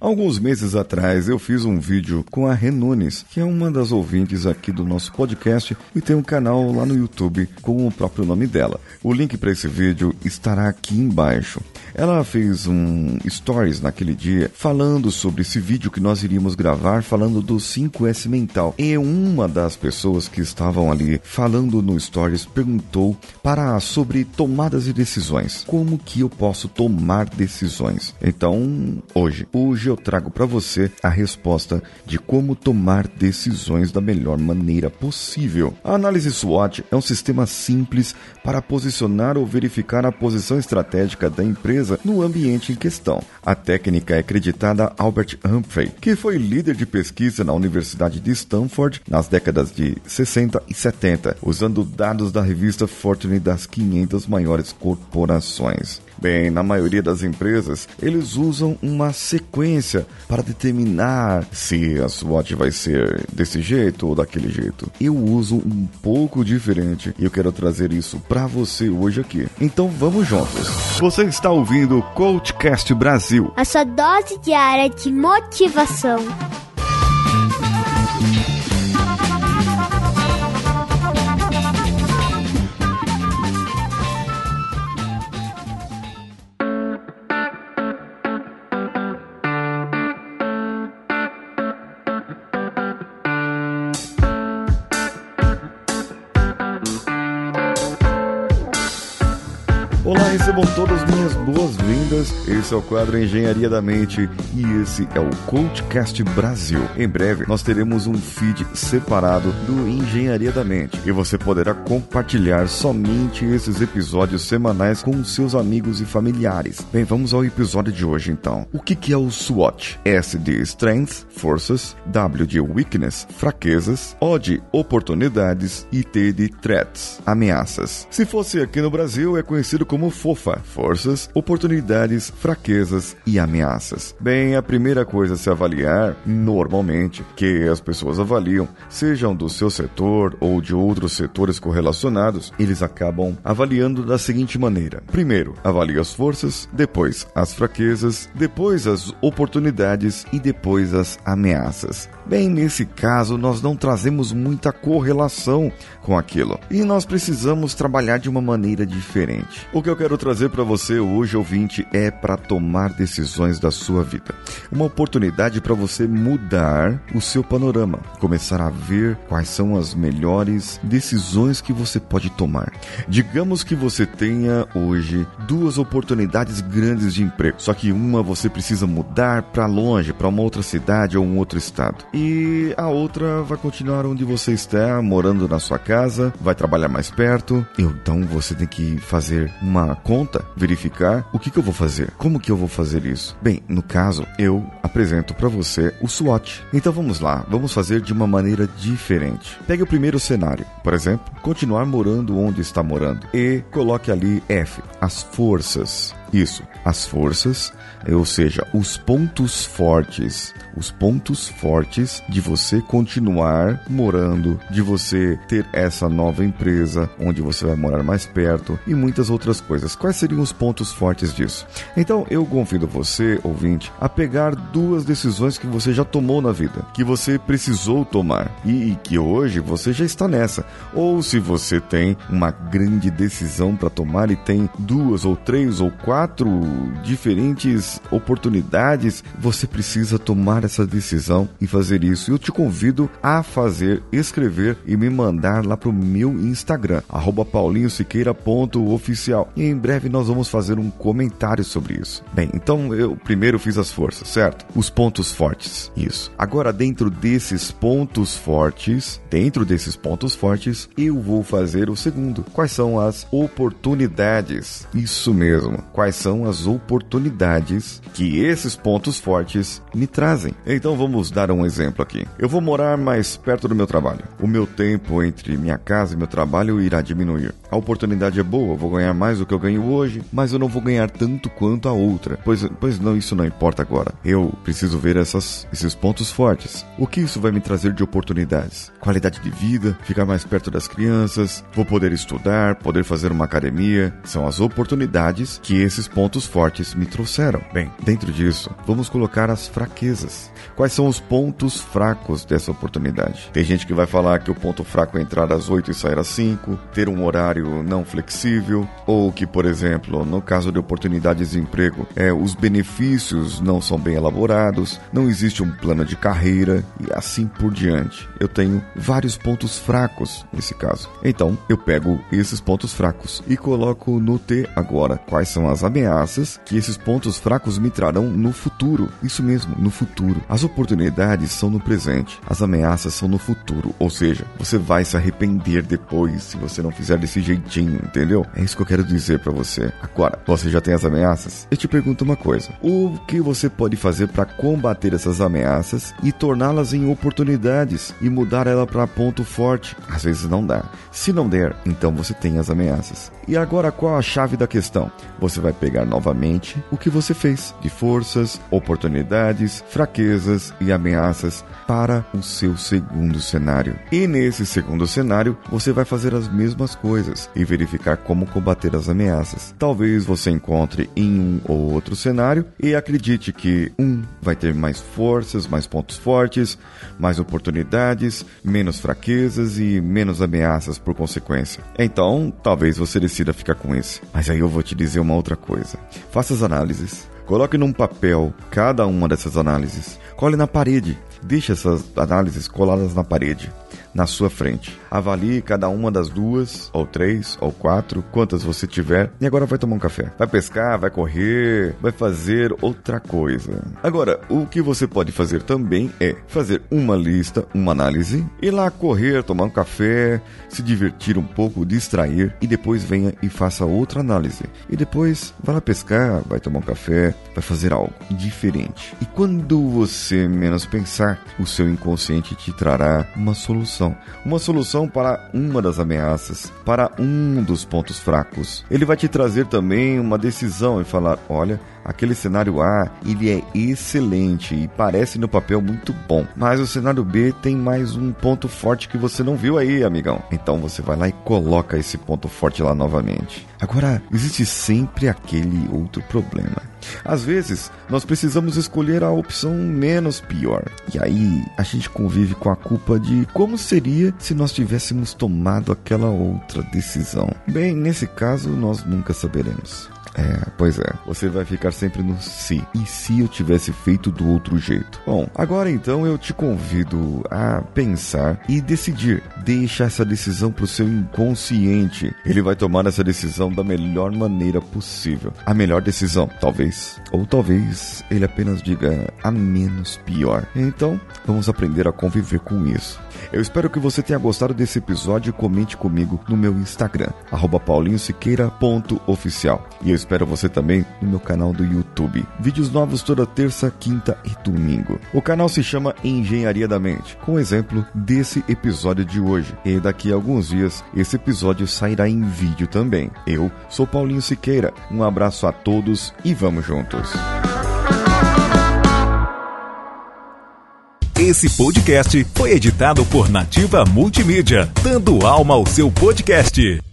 Alguns meses atrás eu fiz um vídeo com a Renunes, que é uma das ouvintes aqui do nosso podcast e tem um canal lá no YouTube com o próprio nome dela. O link para esse vídeo estará aqui embaixo. Ela fez um stories naquele dia falando sobre esse vídeo que nós iríamos gravar, falando do 5S mental. E uma das pessoas que estavam ali falando no stories perguntou para sobre tomadas de decisões. Como que eu posso tomar decisões? Então, hoje, hoje eu trago para você a resposta de como tomar decisões da melhor maneira possível. A análise SWOT é um sistema simples para posicionar ou verificar a posição estratégica da empresa no ambiente em questão. A técnica é acreditada a Albert Humphrey, que foi líder de pesquisa na Universidade de Stanford nas décadas de 60 e 70, usando dados da revista Fortune das 500 maiores corporações. Bem, na maioria das empresas, eles usam uma sequência para determinar se a SWOT vai ser desse jeito ou daquele jeito. Eu uso um pouco diferente e eu quero trazer isso para você hoje aqui. Então vamos juntos. Você está ouvindo o Coachcast Brasil. A sua dose diária de motivação. Olá, recebam todas minhas boas-vindas. Esse é o quadro Engenharia da Mente e esse é o Coachcast Brasil. Em breve, nós teremos um feed separado do Engenharia da Mente e você poderá compartilhar somente esses episódios semanais com seus amigos e familiares. Bem, vamos ao episódio de hoje então. O que, que é o SWOT? S de Strengths, forças, W de Weakness, fraquezas, O de oportunidades e T de Threats, ameaças. Se fosse aqui no Brasil, é conhecido como FOFA, forças, oportunidades, fraquezas e ameaças. Bem, a primeira coisa a se avaliar, normalmente, que as pessoas avaliam, sejam do seu setor ou de outros setores correlacionados, eles acabam avaliando da seguinte maneira: primeiro, avalia as forças, depois as fraquezas, depois as oportunidades e depois as ameaças. Bem, nesse caso, nós não trazemos muita correlação com aquilo e nós precisamos trabalhar de uma maneira diferente. O que eu quero trazer para você hoje, ouvinte, é para tomar decisões da sua vida. Uma oportunidade para você mudar o seu panorama, começar a ver quais são as melhores decisões que você pode tomar. Digamos que você tenha hoje duas oportunidades grandes de emprego, só que uma você precisa mudar para longe, para uma outra cidade ou um outro estado. E a outra vai continuar onde você está, morando na sua casa, vai trabalhar mais perto. Então você tem que fazer uma conta, verificar o que, que eu vou fazer, como que eu vou fazer isso. Bem, no caso, eu apresento para você o SWOT. Então vamos lá, vamos fazer de uma maneira diferente. Pegue o primeiro cenário, por exemplo, continuar morando onde está morando e coloque ali F, as forças. Isso, as forças, ou seja, os pontos fortes, os pontos fortes de você continuar morando, de você ter essa nova empresa onde você vai morar mais perto e muitas outras coisas. Quais seriam os pontos fortes disso? Então, eu convido você, ouvinte, a pegar duas decisões que você já tomou na vida, que você precisou tomar e, e que hoje você já está nessa. Ou se você tem uma grande decisão para tomar e tem duas ou três ou quatro quatro diferentes oportunidades, você precisa tomar essa decisão e fazer isso. Eu te convido a fazer, escrever e me mandar lá pro meu Instagram, paulinhosiqueira.oficial. E em breve nós vamos fazer um comentário sobre isso. Bem, então eu primeiro fiz as forças, certo? Os pontos fortes. Isso. Agora, dentro desses pontos fortes, dentro desses pontos fortes, eu vou fazer o segundo. Quais são as oportunidades? Isso mesmo. Quais quais são as oportunidades que esses pontos fortes me trazem. Então vamos dar um exemplo aqui. Eu vou morar mais perto do meu trabalho. O meu tempo entre minha casa e meu trabalho irá diminuir. A oportunidade é boa, vou ganhar mais do que eu ganho hoje, mas eu não vou ganhar tanto quanto a outra. Pois, pois não, isso não importa agora. Eu preciso ver essas, esses pontos fortes. O que isso vai me trazer de oportunidades? Qualidade de vida, ficar mais perto das crianças, vou poder estudar, poder fazer uma academia. São as oportunidades que esses esses pontos fortes me trouxeram? Bem, dentro disso, vamos colocar as fraquezas. Quais são os pontos fracos dessa oportunidade? Tem gente que vai falar que o ponto fraco é entrar às 8 e sair às 5, ter um horário não flexível, ou que, por exemplo, no caso de oportunidades de emprego, é, os benefícios não são bem elaborados, não existe um plano de carreira e assim por diante. Eu tenho vários pontos fracos nesse caso. Então, eu pego esses pontos fracos e coloco no T agora quais são as ameaças que esses pontos fracos me trarão no futuro. Isso mesmo, no futuro. As oportunidades são no presente, as ameaças são no futuro. Ou seja, você vai se arrepender depois se você não fizer desse jeitinho, entendeu? É isso que eu quero dizer para você. Agora, você já tem as ameaças? Eu te pergunto uma coisa: o que você pode fazer para combater essas ameaças e torná-las em oportunidades e mudar ela para ponto forte? Às vezes não dá. Se não der, então você tem as ameaças. E agora qual a chave da questão? Você vai pegar novamente o que você fez de forças, oportunidades, fraquezas e ameaças para o seu segundo cenário. E nesse segundo cenário, você vai fazer as mesmas coisas e verificar como combater as ameaças. Talvez você encontre em um ou outro cenário e acredite que um vai ter mais forças, mais pontos fortes, mais oportunidades, menos fraquezas e menos ameaças por consequência. Então, talvez você decida ficar com esse. Mas aí eu vou te dizer uma outra coisa. Faça as análises. Coloque num papel cada uma dessas análises. Cole na parede. Deixe essas análises coladas na parede na sua frente. Avalie cada uma das duas, ou três, ou quatro, quantas você tiver, e agora vai tomar um café. Vai pescar, vai correr, vai fazer outra coisa. Agora, o que você pode fazer também é fazer uma lista, uma análise, ir lá correr, tomar um café, se divertir um pouco, distrair, e depois venha e faça outra análise. E depois vai lá pescar, vai tomar um café, vai fazer algo diferente. E quando você menos pensar, o seu inconsciente te trará uma solução solução. Uma solução para uma das ameaças, para um dos pontos fracos. Ele vai te trazer também uma decisão e falar: olha, aquele cenário A ele é excelente e parece no papel muito bom, mas o cenário B tem mais um ponto forte que você não viu aí, amigão. Então você vai lá e coloca esse ponto forte lá novamente. Agora, existe sempre aquele outro problema. Às vezes, nós precisamos escolher a opção menos pior. E aí, a gente convive com a culpa de como seria se nós tivéssemos tomado aquela outra decisão. Bem, nesse caso, nós nunca saberemos. É, pois é. Você vai ficar sempre no se. E se eu tivesse feito do outro jeito? Bom, agora então eu te convido a pensar e decidir. Deixa essa decisão pro seu inconsciente. Ele vai tomar essa decisão da melhor maneira possível. A melhor decisão, talvez. Ou talvez ele apenas diga a menos pior. Então, vamos aprender a conviver com isso. Eu espero que você tenha gostado desse episódio e comente comigo no meu Instagram, paulinhosiqueira.oficial. E eu espero você também no meu canal do YouTube. Vídeos novos toda terça, quinta e domingo. O canal se chama Engenharia da Mente, com exemplo desse episódio de hoje. E daqui a alguns dias esse episódio sairá em vídeo também. Eu sou Paulinho Siqueira. Um abraço a todos e vamos juntos. Esse podcast foi editado por Nativa Multimídia, dando alma ao seu podcast.